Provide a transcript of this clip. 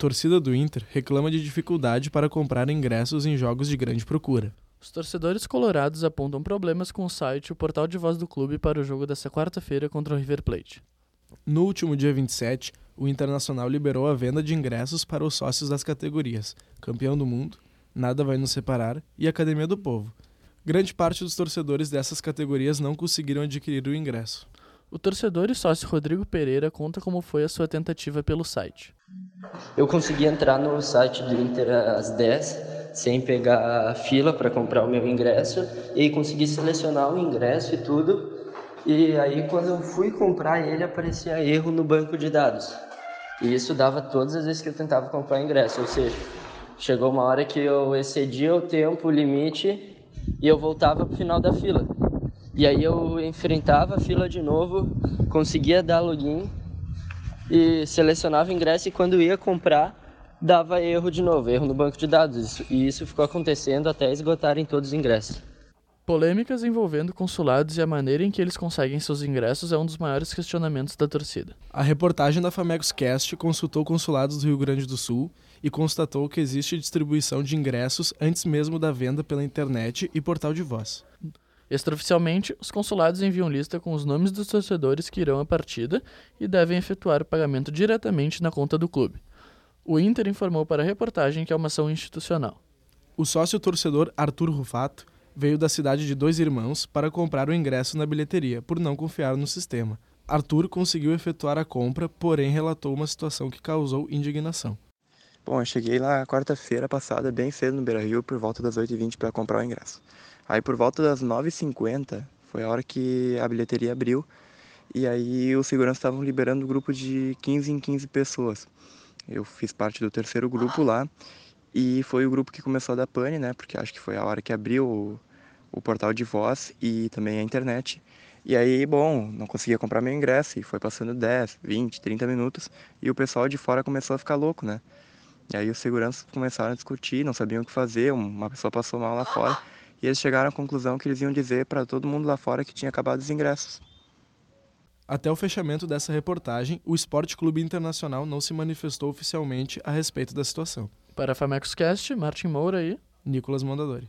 Torcida do Inter reclama de dificuldade para comprar ingressos em jogos de grande procura. Os torcedores colorados apontam problemas com o site e o portal de voz do clube para o jogo desta quarta-feira contra o River Plate. No último dia 27, o Internacional liberou a venda de ingressos para os sócios das categorias Campeão do Mundo, Nada Vai Nos Separar e Academia do Povo. Grande parte dos torcedores dessas categorias não conseguiram adquirir o ingresso. O torcedor e sócio Rodrigo Pereira conta como foi a sua tentativa pelo site. Eu consegui entrar no site do Inter às 10, sem pegar a fila para comprar o meu ingresso, e consegui selecionar o ingresso e tudo. E aí, quando eu fui comprar ele, aparecia erro no banco de dados. E isso dava todas as vezes que eu tentava comprar ingresso, ou seja, chegou uma hora que eu excedia o tempo, o limite, e eu voltava para o final da fila. E aí eu enfrentava a fila de novo, conseguia dar login e selecionava ingresso e quando ia comprar dava erro de novo, erro no banco de dados. E isso ficou acontecendo até esgotarem todos os ingressos. Polêmicas envolvendo consulados e a maneira em que eles conseguem seus ingressos é um dos maiores questionamentos da torcida. A reportagem da Famegos Cast consultou consulados do Rio Grande do Sul e constatou que existe distribuição de ingressos antes mesmo da venda pela internet e portal de voz. Extraoficialmente, os consulados enviam lista com os nomes dos torcedores que irão à partida e devem efetuar o pagamento diretamente na conta do clube. O Inter informou para a reportagem que é uma ação institucional. O sócio torcedor Arthur Rufato veio da cidade de Dois Irmãos para comprar o ingresso na bilheteria, por não confiar no sistema. Arthur conseguiu efetuar a compra, porém relatou uma situação que causou indignação. Bom, eu cheguei lá quarta-feira passada, bem cedo no Beira Rio, por volta das 8h20 para comprar o ingresso. Aí por volta das 9h50 foi a hora que a bilheteria abriu e aí os seguranças estavam liberando o um grupo de 15 em 15 pessoas. Eu fiz parte do terceiro grupo lá e foi o grupo que começou a dar pane, né? Porque acho que foi a hora que abriu o, o portal de voz e também a internet. E aí, bom, não conseguia comprar meu ingresso e foi passando 10, 20, 30 minutos e o pessoal de fora começou a ficar louco, né? E aí os seguranças começaram a discutir, não sabiam o que fazer, uma pessoa passou mal lá fora e eles chegaram à conclusão que eles iam dizer para todo mundo lá fora que tinha acabado os ingressos. Até o fechamento dessa reportagem, o Esporte Clube Internacional não se manifestou oficialmente a respeito da situação. Para a Famexcast, Martin Moura e Nicolas Mondadori.